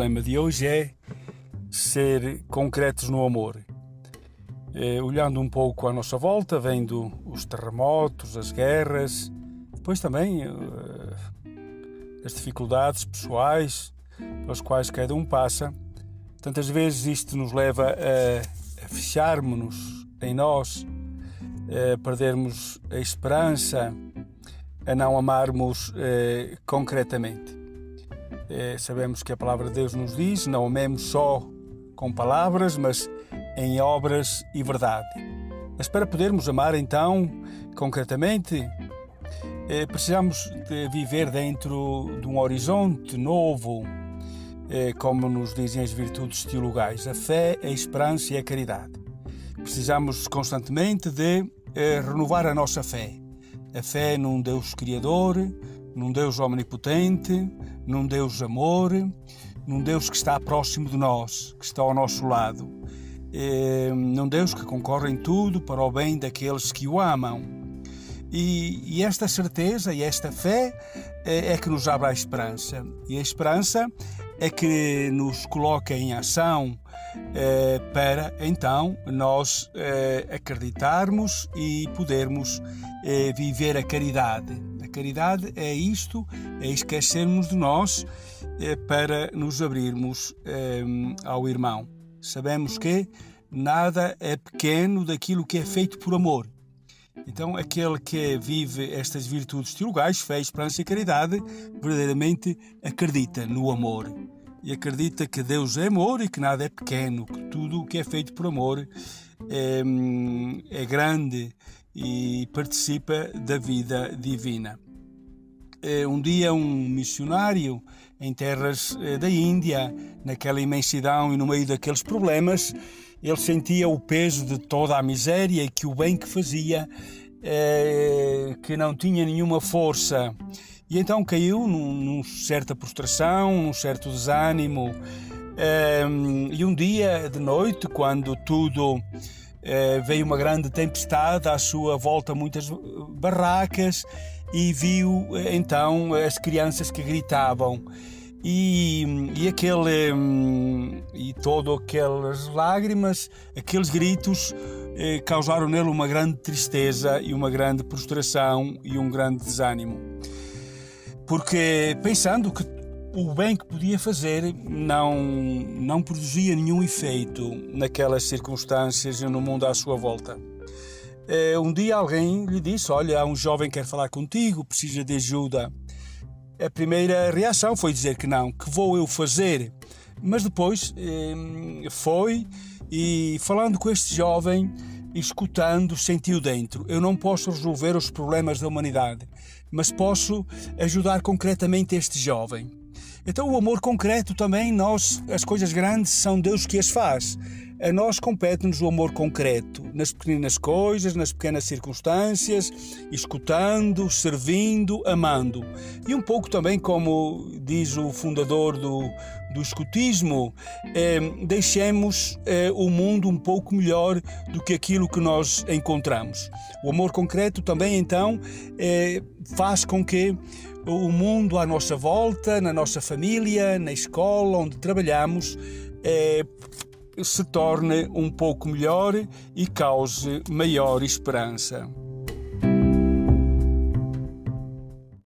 problema de hoje é ser concretos no amor. É, olhando um pouco à nossa volta, vendo os terremotos, as guerras, depois também uh, as dificuldades pessoais pelas quais cada um passa, tantas vezes isto nos leva a, a fecharmos-nos em nós, a perdermos a esperança, a não amarmos uh, concretamente. Uh, sabemos que a palavra de Deus nos diz: não amemos só com palavras, mas em obras e verdade. Mas para podermos amar então concretamente, uh, precisamos de viver dentro de um horizonte novo, como nos dizem as virtudes teologais, a fé, a esperança e a caridade. Precisamos constantemente de renovar a nossa fé a fé num Deus Criador, num Deus Omnipotente, num Deus Amor, num Deus que está próximo de nós, que está ao nosso lado, é, num Deus que concorre em tudo para o bem daqueles que o amam. E, e esta certeza e esta fé é, é que nos abre a esperança. E a esperança é que nos coloca em ação é, para então nós é, acreditarmos e podermos viver a caridade. Caridade é isto, é esquecermos de nós é, para nos abrirmos é, ao irmão. Sabemos que nada é pequeno daquilo que é feito por amor. Então, aquele que vive estas virtudes teologais, fé, esperança e caridade, verdadeiramente acredita no amor. E acredita que Deus é amor e que nada é pequeno, que tudo o que é feito por amor é, é grande e participa da vida divina. Eh, um dia, um missionário em terras eh, da Índia, naquela imensidão e no meio daqueles problemas, ele sentia o peso de toda a miséria e que o bem que fazia, eh, que não tinha nenhuma força. E então caiu num, num certa prostração, num certo desânimo. e um dia de noite, quando tudo veio uma grande tempestade, à sua volta muitas barracas e viu eh, então as crianças que gritavam e, e aquele hum, e todo aquelas lágrimas, aqueles gritos eh, causaram nele uma grande tristeza e uma grande prostração e um grande desânimo. Porque pensando que o bem que podia fazer não, não produzia nenhum efeito naquelas circunstâncias e no mundo à sua volta. Eh, um dia alguém lhe disse: Olha, há um jovem que quer falar contigo, precisa de ajuda. A primeira reação foi dizer que não, que vou eu fazer. Mas depois foi e falando com este jovem, escutando, sentiu dentro: Eu não posso resolver os problemas da humanidade, mas posso ajudar concretamente este jovem. Então o amor concreto também, nós, as coisas grandes são Deus que as faz. A nós compete-nos o amor concreto, nas pequenas coisas, nas pequenas circunstâncias, escutando, servindo, amando. E um pouco também, como diz o fundador do, do escutismo, eh, deixemos eh, o mundo um pouco melhor do que aquilo que nós encontramos. O amor concreto também, então, eh, faz com que o mundo à nossa volta, na nossa família, na escola onde trabalhamos, é, se torne um pouco melhor e cause maior esperança.